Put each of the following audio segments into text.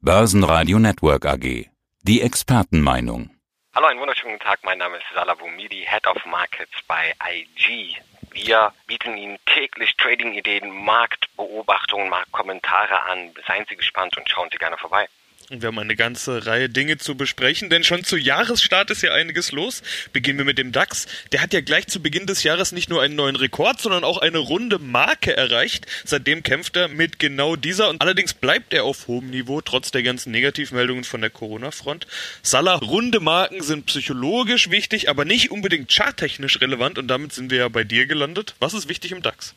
Börsenradio Network AG. Die Expertenmeinung. Hallo, einen wunderschönen guten Tag. Mein Name ist Salah Boumidi, Head of Markets bei IG. Wir bieten Ihnen täglich Trading-Ideen, Marktbeobachtungen, Marktkommentare an. Seien Sie gespannt und schauen Sie gerne vorbei. Und wir haben eine ganze Reihe Dinge zu besprechen, denn schon zu Jahresstart ist ja einiges los. Beginnen wir mit dem DAX. Der hat ja gleich zu Beginn des Jahres nicht nur einen neuen Rekord, sondern auch eine runde Marke erreicht. Seitdem kämpft er mit genau dieser und allerdings bleibt er auf hohem Niveau, trotz der ganzen Negativmeldungen von der Corona-Front. Salah, runde Marken sind psychologisch wichtig, aber nicht unbedingt charttechnisch relevant und damit sind wir ja bei dir gelandet. Was ist wichtig im DAX?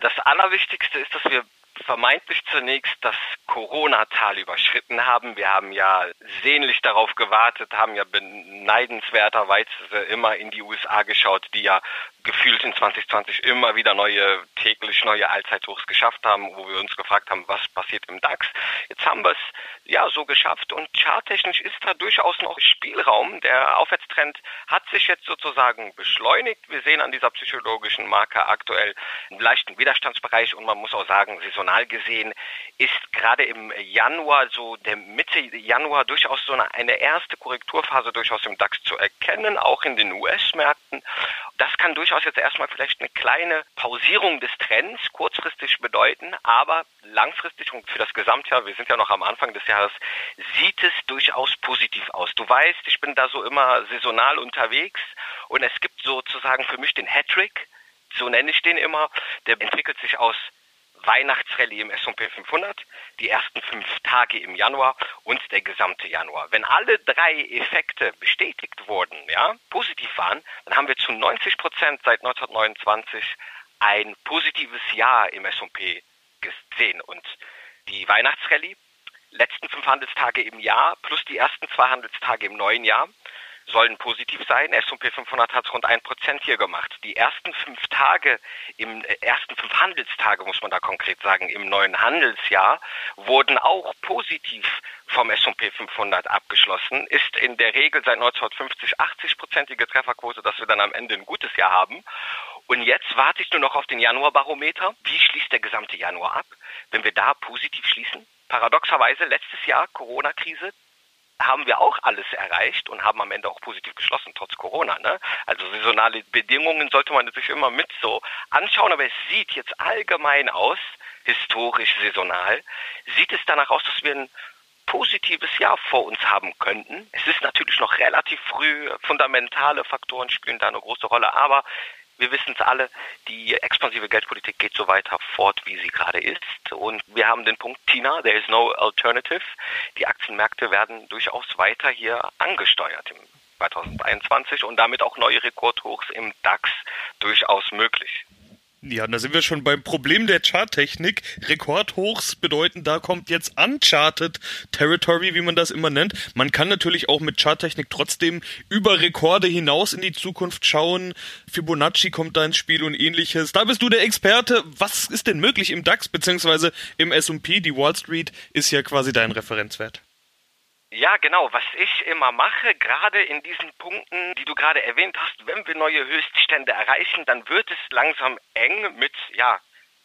Das Allerwichtigste ist, dass wir vermeintlich zunächst das Corona-Tal überschritten haben. Wir haben ja sehnlich darauf gewartet, haben ja beneidenswerterweise immer in die USA geschaut, die ja gefühlt in 2020 immer wieder neue, täglich neue Allzeithochs geschafft haben, wo wir uns gefragt haben, was passiert im DAX. Jetzt haben wir es ja so geschafft und charttechnisch ist da durchaus noch Spielraum. Der Aufwärtstrend hat sich jetzt sozusagen beschleunigt. Wir sehen an dieser psychologischen Marke aktuell einen leichten Widerstandsbereich und man muss auch sagen, saisonal gesehen ist gerade im Januar, so der Mitte Januar durchaus so eine, eine erste Korrekturphase durchaus im DAX zu erkennen, auch in den US-Märkten. Das kann durchaus jetzt erstmal vielleicht eine kleine Pausierung des Trends kurzfristig bedeuten, aber langfristig und für das Gesamtjahr, wir sind ja noch am Anfang des Jahres, sieht es durchaus positiv aus. Du weißt, ich bin da so immer saisonal unterwegs und es gibt sozusagen für mich den Hattrick, so nenne ich den immer, der entwickelt sich aus Weihnachtsrallye im S&P 500, die ersten fünf Tage im Januar und der gesamte Januar. Wenn alle drei Effekte bestätigt wurden, ja, positiv waren, dann haben wir zu 90 Prozent seit 1929 ein positives Jahr im S&P gesehen und die Weihnachtsrallye letzten fünf Handelstage im Jahr plus die ersten zwei Handelstage im neuen Jahr sollen positiv sein. S&P 500 hat rund ein Prozent hier gemacht. Die ersten fünf Tage, im äh, ersten fünf Handelstage, muss man da konkret sagen, im neuen Handelsjahr, wurden auch positiv vom S&P 500 abgeschlossen. Ist in der Regel seit 1950 80-prozentige Trefferquote, dass wir dann am Ende ein gutes Jahr haben. Und jetzt warte ich nur noch auf den Januarbarometer. Wie schließt der gesamte Januar ab? Wenn wir da positiv schließen, paradoxerweise letztes Jahr Corona-Krise, haben wir auch alles erreicht und haben am Ende auch positiv geschlossen, trotz Corona. Ne? Also saisonale Bedingungen sollte man sich immer mit so anschauen, aber es sieht jetzt allgemein aus, historisch saisonal, sieht es danach aus, dass wir ein positives Jahr vor uns haben könnten. Es ist natürlich noch relativ früh, fundamentale Faktoren spielen da eine große Rolle, aber wir wissen es alle, die expansive Geldpolitik geht so weiter fort, wie sie gerade ist. Und wir haben den Punkt, Tina, there is no alternative. Die Aktienmärkte werden durchaus weiter hier angesteuert im 2021 und damit auch neue Rekordhochs im DAX durchaus möglich. Ja, da sind wir schon beim Problem der Charttechnik. Rekordhochs bedeuten, da kommt jetzt Uncharted Territory, wie man das immer nennt. Man kann natürlich auch mit Charttechnik trotzdem über Rekorde hinaus in die Zukunft schauen. Fibonacci kommt da ins Spiel und ähnliches. Da bist du der Experte. Was ist denn möglich im DAX beziehungsweise im S&P? Die Wall Street ist ja quasi dein Referenzwert. Ja, genau. Was ich immer mache, gerade in diesen Punkten, die du gerade erwähnt hast, wenn wir neue Höchststände erreichen, dann wird es langsam eng mit, ja,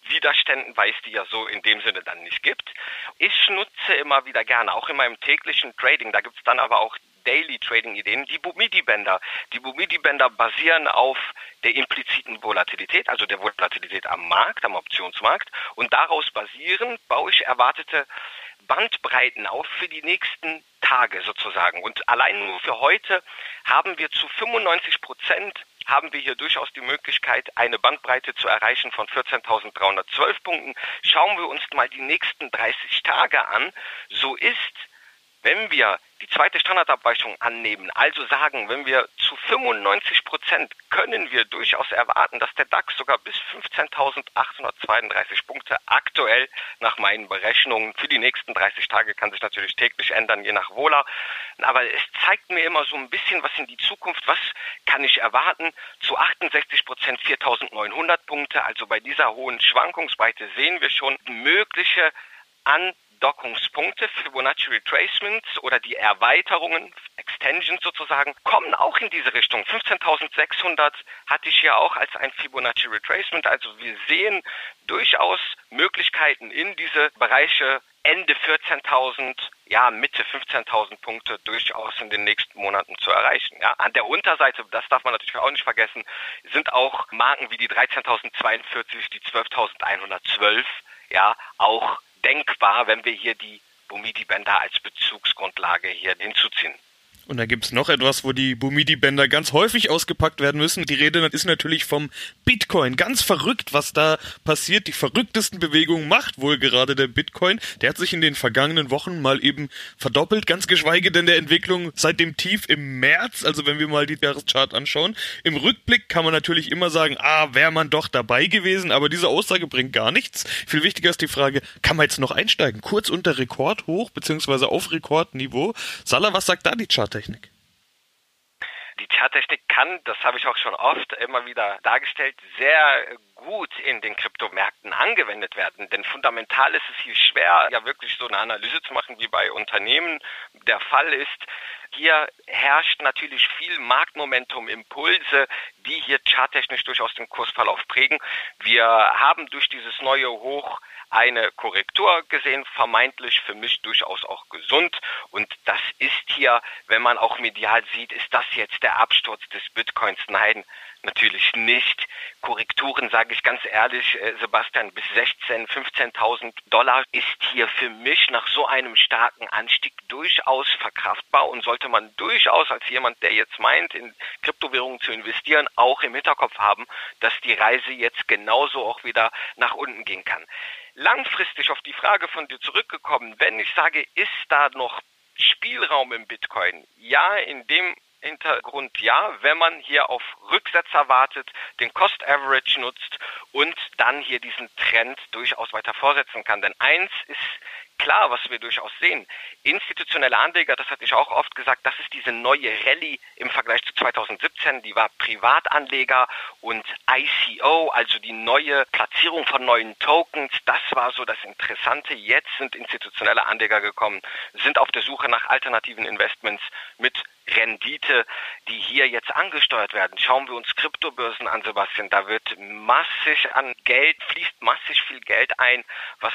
Widerständen, weil es die ja so in dem Sinne dann nicht gibt. Ich nutze immer wieder gerne, auch in meinem täglichen Trading, da gibt es dann aber auch Daily Trading Ideen, die Bumidi-Bänder. Die Bumidi-Bänder basieren auf der impliziten Volatilität, also der Volatilität am Markt, am Optionsmarkt. Und daraus basieren baue ich erwartete Bandbreiten auf für die nächsten Tage sozusagen. Und allein nur für heute haben wir zu 95 Prozent haben wir hier durchaus die Möglichkeit, eine Bandbreite zu erreichen von 14.312 Punkten. Schauen wir uns mal die nächsten 30 Tage an. So ist wenn wir die zweite Standardabweichung annehmen, also sagen, wenn wir zu 95 Prozent können wir durchaus erwarten, dass der DAX sogar bis 15.832 Punkte aktuell nach meinen Berechnungen für die nächsten 30 Tage kann sich natürlich täglich ändern, je nach Wohler. Aber es zeigt mir immer so ein bisschen was in die Zukunft. Was kann ich erwarten? Zu 68 Prozent 4.900 Punkte. Also bei dieser hohen Schwankungsbreite sehen wir schon mögliche an Dockungspunkte, Fibonacci Retracements oder die Erweiterungen, Extensions sozusagen, kommen auch in diese Richtung. 15.600 hatte ich ja auch als ein Fibonacci Retracement. Also wir sehen durchaus Möglichkeiten in diese Bereiche Ende 14.000, ja, Mitte 15.000 Punkte durchaus in den nächsten Monaten zu erreichen. Ja. An der Unterseite, das darf man natürlich auch nicht vergessen, sind auch Marken wie die 13.042, die 12.112, ja, auch denkbar, wenn wir hier die Bumidi-Bänder als Bezugsgrundlage hier hinzuziehen. Und da gibt's noch etwas, wo die Bumidi-Bänder ganz häufig ausgepackt werden müssen. Die Rede ist natürlich vom Bitcoin. Ganz verrückt, was da passiert. Die verrücktesten Bewegungen macht wohl gerade der Bitcoin. Der hat sich in den vergangenen Wochen mal eben verdoppelt, ganz geschweige denn der Entwicklung seit dem Tief im März. Also wenn wir mal die Jahreschart anschauen. Im Rückblick kann man natürlich immer sagen, ah, wäre man doch dabei gewesen. Aber diese Aussage bringt gar nichts. Viel wichtiger ist die Frage, kann man jetzt noch einsteigen? Kurz unter Rekord hoch, beziehungsweise auf Rekordniveau. Salah, was sagt da die Chart? Charttechnik? Charttechnik kann, das habe ich auch schon oft immer wieder dargestellt, sehr gut in den Kryptomärkten angewendet werden. Denn fundamental ist es hier schwer, ja wirklich so eine Analyse zu machen, wie bei Unternehmen der Fall ist. Hier herrscht natürlich viel Marktmomentum, Impulse, die hier charttechnisch durchaus den Kursverlauf prägen. Wir haben durch dieses neue Hoch eine Korrektur gesehen, vermeintlich für mich durchaus auch gesund. Und das ist hier, wenn man auch medial sieht, ist das jetzt der Absturz des Bitcoins? Nein, natürlich nicht. Korrekturen, sage ich ganz ehrlich, äh, Sebastian, bis 16, 15.000 Dollar ist hier für mich nach so einem starken Anstieg durchaus verkraftbar und sollte man durchaus als jemand, der jetzt meint, in Kryptowährungen zu investieren, auch im Hinterkopf haben, dass die Reise jetzt genauso auch wieder nach unten gehen kann langfristig auf die Frage von dir zurückgekommen, wenn ich sage, ist da noch Spielraum im Bitcoin? Ja, in dem Hintergrund ja, wenn man hier auf Rücksetzer wartet, den Cost Average nutzt und dann hier diesen Trend durchaus weiter vorsetzen kann. Denn eins ist klar, was wir durchaus sehen. Institutionelle Anleger, das hatte ich auch oft gesagt, das ist diese neue Rallye im Vergleich zu 2017, die war Privatanleger und ICO, also die neue Platzierung von neuen Tokens, das war so das Interessante. Jetzt sind institutionelle Anleger gekommen, sind auf der Suche nach alternativen Investments mit Rendite, die hier jetzt angesteuert werden. Schauen wir uns Kryptobörsen an, Sebastian. Da wird massig an Geld, fließt massig viel Geld ein, was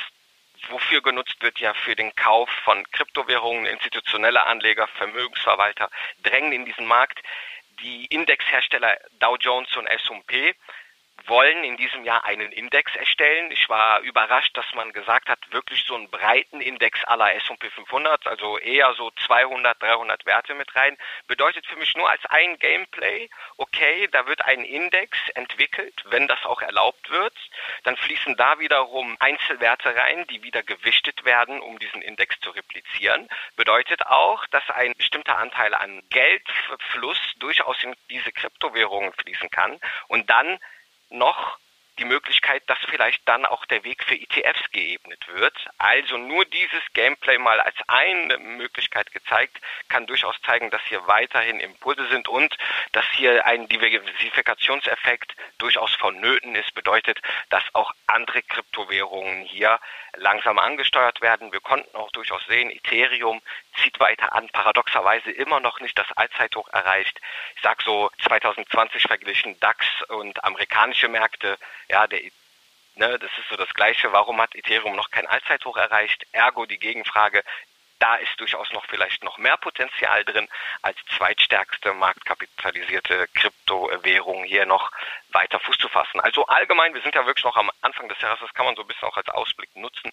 wofür genutzt wird ja für den Kauf von Kryptowährungen, institutionelle Anleger, Vermögensverwalter drängen in diesen Markt. Die Indexhersteller Dow Jones und S&P wollen in diesem Jahr einen Index erstellen. Ich war überrascht, dass man gesagt hat, wirklich so einen breiten Index aller S&P 500, also eher so 200, 300 Werte mit rein. Bedeutet für mich nur als ein Gameplay, okay, da wird ein Index entwickelt, wenn das auch erlaubt wird. Dann fließen da wiederum Einzelwerte rein, die wieder gewichtet werden, um diesen Index zu replizieren. Bedeutet auch, dass ein bestimmter Anteil an Geldfluss durchaus in diese Kryptowährungen fließen kann und dann noch die Möglichkeit, dass vielleicht dann auch der Weg für ETFs geebnet wird. Also nur dieses Gameplay mal als eine Möglichkeit gezeigt, kann durchaus zeigen, dass hier weiterhin Impulse sind und dass hier ein Diversifikationseffekt durchaus vonnöten ist, bedeutet, dass auch andere Kryptowährungen hier langsam angesteuert werden. Wir konnten auch durchaus sehen, Ethereum zieht weiter an, paradoxerweise immer noch nicht das Allzeithoch erreicht. Ich sag so 2020 verglichen DAX und amerikanische Märkte, ja, der Ne, das ist so das Gleiche. Warum hat Ethereum noch kein Allzeithoch erreicht? Ergo die Gegenfrage, da ist durchaus noch vielleicht noch mehr Potenzial drin, als zweitstärkste marktkapitalisierte Kryptowährung hier noch weiter Fuß zu fassen. Also allgemein, wir sind ja wirklich noch am Anfang des Jahres, das kann man so ein bisschen auch als Ausblick nutzen.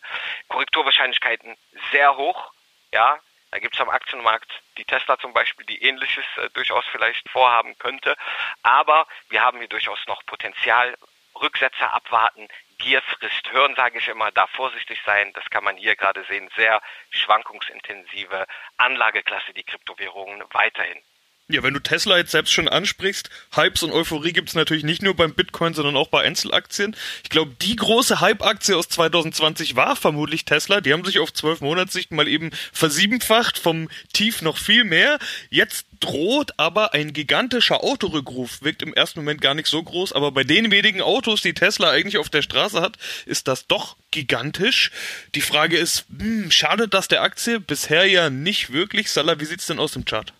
Korrekturwahrscheinlichkeiten sehr hoch, ja, da gibt es am Aktienmarkt die Tesla zum Beispiel, die ähnliches äh, durchaus vielleicht vorhaben könnte. Aber wir haben hier durchaus noch Potenzial. Rücksetzer abwarten, Gier frisst Hören, sage ich immer, da vorsichtig sein. Das kann man hier gerade sehen. Sehr schwankungsintensive Anlageklasse, die Kryptowährungen weiterhin. Ja, wenn du Tesla jetzt selbst schon ansprichst, Hypes und Euphorie gibt's natürlich nicht nur beim Bitcoin, sondern auch bei Einzelaktien. Ich glaube, die große Hype-Aktie aus 2020 war vermutlich Tesla. Die haben sich auf zwölf Monatssicht mal eben versiebenfacht, vom Tief noch viel mehr. Jetzt droht aber ein gigantischer Autorückruf. Wirkt im ersten Moment gar nicht so groß, aber bei den wenigen Autos, die Tesla eigentlich auf der Straße hat, ist das doch gigantisch. Die Frage ist, hm, schadet das der Aktie? Bisher ja nicht wirklich. Salah, wie sieht's denn aus im Chart?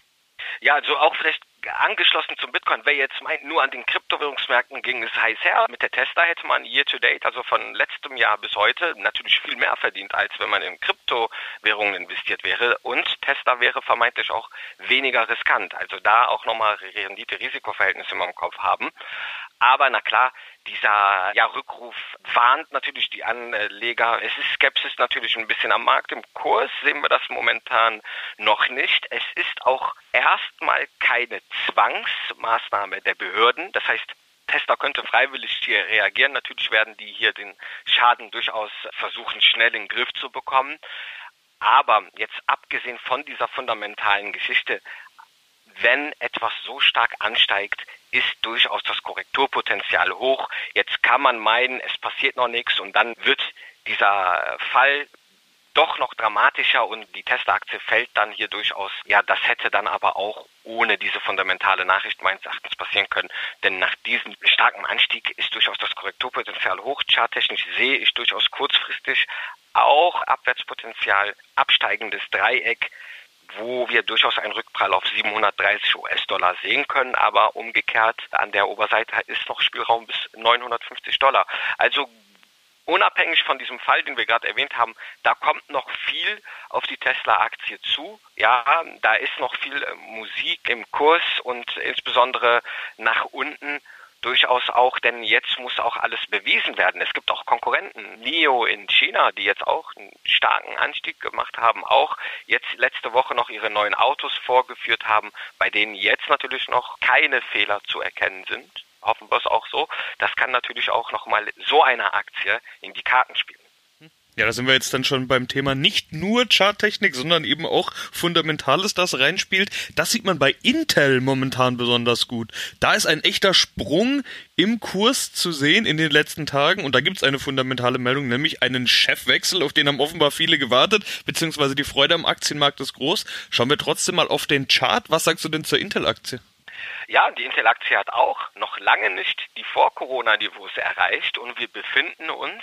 Ja, also auch vielleicht angeschlossen zum Bitcoin. Wer jetzt meint, nur an den Kryptowährungsmärkten ging es heiß her. Mit der Tesla hätte man year to date, also von letztem Jahr bis heute, natürlich viel mehr verdient, als wenn man in Kryptowährungen investiert wäre. Und Tesla wäre vermeintlich auch weniger riskant. Also da auch nochmal Rendite-Risikoverhältnisse im Kopf haben. Aber na klar, dieser ja, Rückruf warnt natürlich die Anleger. Es ist Skepsis natürlich ein bisschen am Markt. Im Kurs sehen wir das momentan noch nicht. Es ist auch erstmal keine Zwangsmaßnahme der Behörden. Das heißt, Tesla könnte freiwillig hier reagieren. Natürlich werden die hier den Schaden durchaus versuchen, schnell in den Griff zu bekommen. Aber jetzt abgesehen von dieser fundamentalen Geschichte, wenn etwas so stark ansteigt, ist durchaus das Korrekturpotenzial hoch. Jetzt kann man meinen, es passiert noch nichts und dann wird dieser Fall doch noch dramatischer und die Tesla-Aktie fällt dann hier durchaus. Ja, das hätte dann aber auch ohne diese fundamentale Nachricht meines Erachtens passieren können. Denn nach diesem starken Anstieg ist durchaus das Korrekturpotenzial hoch. Charttechnisch sehe ich durchaus kurzfristig auch Abwärtspotenzial, absteigendes Dreieck wo wir durchaus einen Rückprall auf 730 US-Dollar sehen können, aber umgekehrt an der Oberseite ist noch Spielraum bis 950 Dollar. Also unabhängig von diesem Fall, den wir gerade erwähnt haben, da kommt noch viel auf die Tesla-Aktie zu. Ja, da ist noch viel Musik im Kurs und insbesondere nach unten durchaus auch, denn jetzt muss auch alles bewiesen werden. Es gibt auch Konkurrenten, NIO in China, die jetzt auch einen starken Anstieg gemacht haben, auch jetzt letzte Woche noch ihre neuen Autos vorgeführt haben, bei denen jetzt natürlich noch keine Fehler zu erkennen sind. Hoffen wir es auch so. Das kann natürlich auch nochmal so einer Aktie in die Karten spielen. Ja, da sind wir jetzt dann schon beim Thema nicht nur Charttechnik, sondern eben auch Fundamentales, das reinspielt. Das sieht man bei Intel momentan besonders gut. Da ist ein echter Sprung im Kurs zu sehen in den letzten Tagen und da gibt's eine fundamentale Meldung, nämlich einen Chefwechsel, auf den haben offenbar viele gewartet, beziehungsweise die Freude am Aktienmarkt ist groß. Schauen wir trotzdem mal auf den Chart. Was sagst du denn zur Intel-Aktie? Ja, die Intel-Aktie hat auch noch lange nicht die Vor-Corona-Niveaus erreicht und wir befinden uns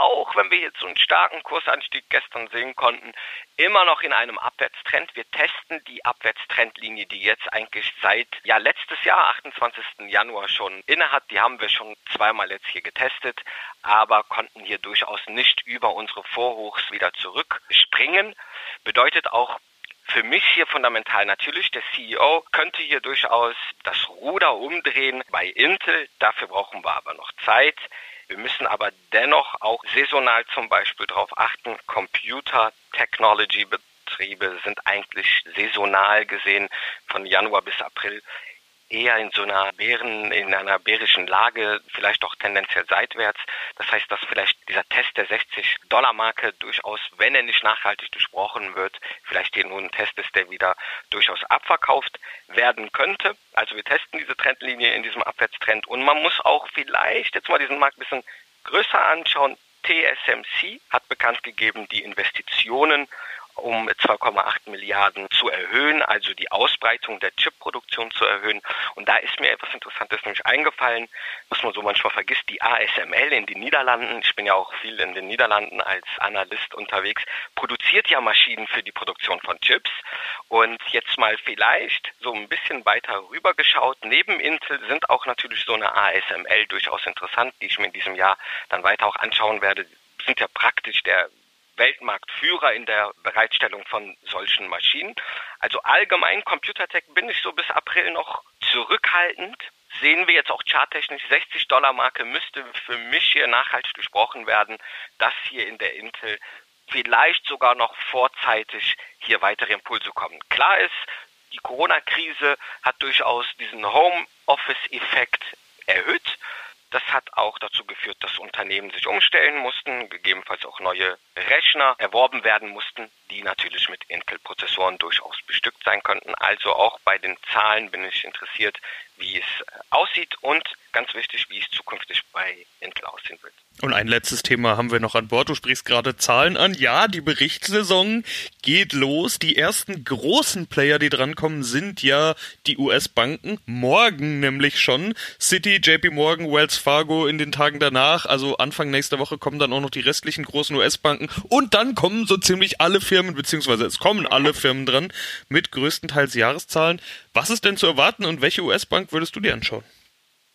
auch wenn wir jetzt so einen starken Kursanstieg gestern sehen konnten, immer noch in einem Abwärtstrend. Wir testen die Abwärtstrendlinie, die jetzt eigentlich seit ja letztes Jahr, 28. Januar schon innehat. Die haben wir schon zweimal jetzt hier getestet, aber konnten hier durchaus nicht über unsere Vorhochs wieder zurückspringen. Bedeutet auch für mich hier fundamental natürlich, der CEO könnte hier durchaus das Ruder umdrehen bei Intel. Dafür brauchen wir aber noch Zeit. Wir müssen aber dennoch auch saisonal zum Beispiel darauf achten, Computer Technology Betriebe sind eigentlich saisonal gesehen von Januar bis April eher in so einer Bären, in einer bärischen Lage, vielleicht auch tendenziell seitwärts. Das heißt, dass vielleicht dieser Test der 60-Dollar-Marke durchaus, wenn er nicht nachhaltig durchbrochen wird, vielleicht hier nur ein Test ist, der wieder durchaus abverkauft werden könnte. Also wir testen diese Trendlinie in diesem Abwärtstrend und man muss auch vielleicht jetzt mal diesen Markt ein bisschen größer anschauen. TSMC hat bekannt gegeben, die Investitionen um 2,8 Milliarden zu erhöhen, also die Ausbreitung der Chipproduktion zu erhöhen. Und da ist mir etwas Interessantes nämlich eingefallen, was man so manchmal vergisst, die ASML in den Niederlanden, ich bin ja auch viel in den Niederlanden als Analyst unterwegs, produziert ja Maschinen für die Produktion von Chips. Und jetzt mal vielleicht so ein bisschen weiter rübergeschaut, neben Intel sind auch natürlich so eine ASML durchaus interessant, die ich mir in diesem Jahr dann weiter auch anschauen werde sind ja praktisch der Weltmarktführer in der Bereitstellung von solchen Maschinen. Also allgemein Computertech bin ich so bis April noch zurückhaltend. Sehen wir jetzt auch charttechnisch 60 Dollar Marke müsste für mich hier nachhaltig gesprochen werden, dass hier in der Intel vielleicht sogar noch vorzeitig hier weitere Impulse kommen. Klar ist, die Corona-Krise hat durchaus diesen Home-Office-Effekt erhöht. Das hat auch dazu geführt, dass Unternehmen sich umstellen mussten, gegebenenfalls auch neue Rechner erworben werden mussten, die natürlich mit Intel-Prozessoren durchaus bestückt sein könnten. Also auch bei den Zahlen bin ich interessiert, wie es äh, aussieht und ganz wichtig, wie es zukünftig bei Intel aussehen wird. Und ein letztes Thema haben wir noch an Bord. Du sprichst gerade Zahlen an. Ja, die Berichtssaison geht los. Die ersten großen Player, die drankommen, sind ja die US-Banken. Morgen nämlich schon. City, JP Morgan, Wells Fargo in den Tagen danach. Also Anfang nächster Woche kommen dann auch noch die restlichen großen US-Banken. Und dann kommen so ziemlich alle Firmen, beziehungsweise es kommen kommen alle Firmen dran mit größtenteils Jahreszahlen. Was ist denn zu erwarten und welche US-Bank würdest du dir anschauen?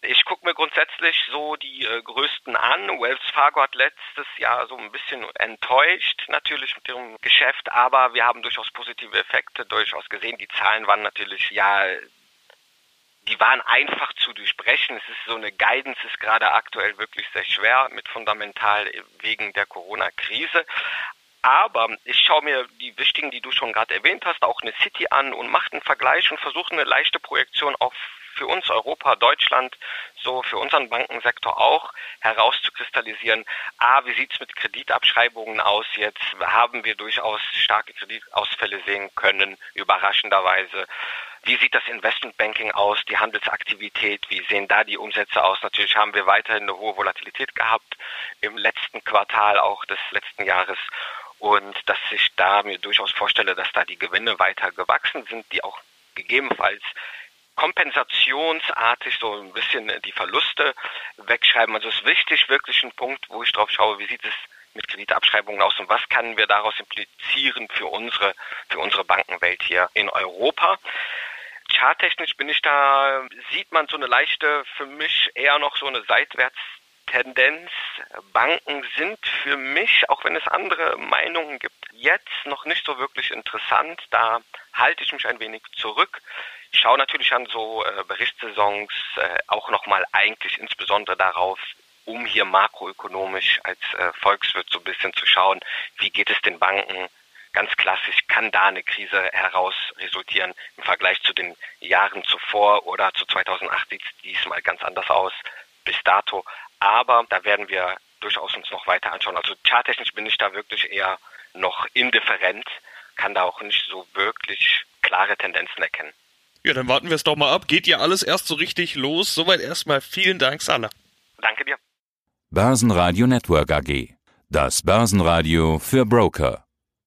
Ich gucke mir grundsätzlich so die äh, größten an. Wells Fargo hat letztes Jahr so ein bisschen enttäuscht natürlich mit ihrem Geschäft, aber wir haben durchaus positive Effekte durchaus gesehen. Die Zahlen waren natürlich ja die waren einfach zu durchbrechen. Es ist so eine Guidance ist gerade aktuell wirklich sehr schwer mit fundamental wegen der Corona-Krise. Aber ich schaue mir die wichtigen, die du schon gerade erwähnt hast, auch eine City an und mache einen Vergleich und versuche eine leichte Projektion auf für uns Europa, Deutschland, so für unseren Bankensektor auch herauszukristallisieren. A, wie sieht es mit Kreditabschreibungen aus jetzt? Haben wir durchaus starke Kreditausfälle sehen können, überraschenderweise. Wie sieht das Investmentbanking aus, die Handelsaktivität? Wie sehen da die Umsätze aus? Natürlich haben wir weiterhin eine hohe Volatilität gehabt im letzten Quartal auch des letzten Jahres und dass ich da mir durchaus vorstelle, dass da die Gewinne weiter gewachsen sind, die auch gegebenenfalls kompensationsartig so ein bisschen die Verluste wegschreiben. Also es ist wichtig, wirklich ein Punkt, wo ich drauf schaue, wie sieht es mit Kreditabschreibungen aus und was können wir daraus implizieren für unsere, für unsere Bankenwelt hier in Europa. Charttechnisch bin ich da, sieht man so eine leichte, für mich eher noch so eine Seitwärtstendenz. Banken sind für mich, auch wenn es andere Meinungen gibt, jetzt noch nicht so wirklich interessant. Da halte ich mich ein wenig zurück. Ich schaue natürlich an so äh, Berichtssaisons äh, auch nochmal eigentlich insbesondere darauf, um hier makroökonomisch als äh, Volkswirt so ein bisschen zu schauen, wie geht es den Banken ganz klassisch, kann da eine Krise heraus resultieren im Vergleich zu den Jahren zuvor oder zu 2008 sieht es diesmal ganz anders aus bis dato. Aber da werden wir durchaus uns noch weiter anschauen. Also charttechnisch bin ich da wirklich eher noch indifferent, kann da auch nicht so wirklich klare Tendenzen erkennen. Ja, dann warten wir es doch mal ab. Geht ja alles erst so richtig los. Soweit erstmal vielen Dank, Salah. Danke dir. Börsenradio Network AG. Das Börsenradio für Broker.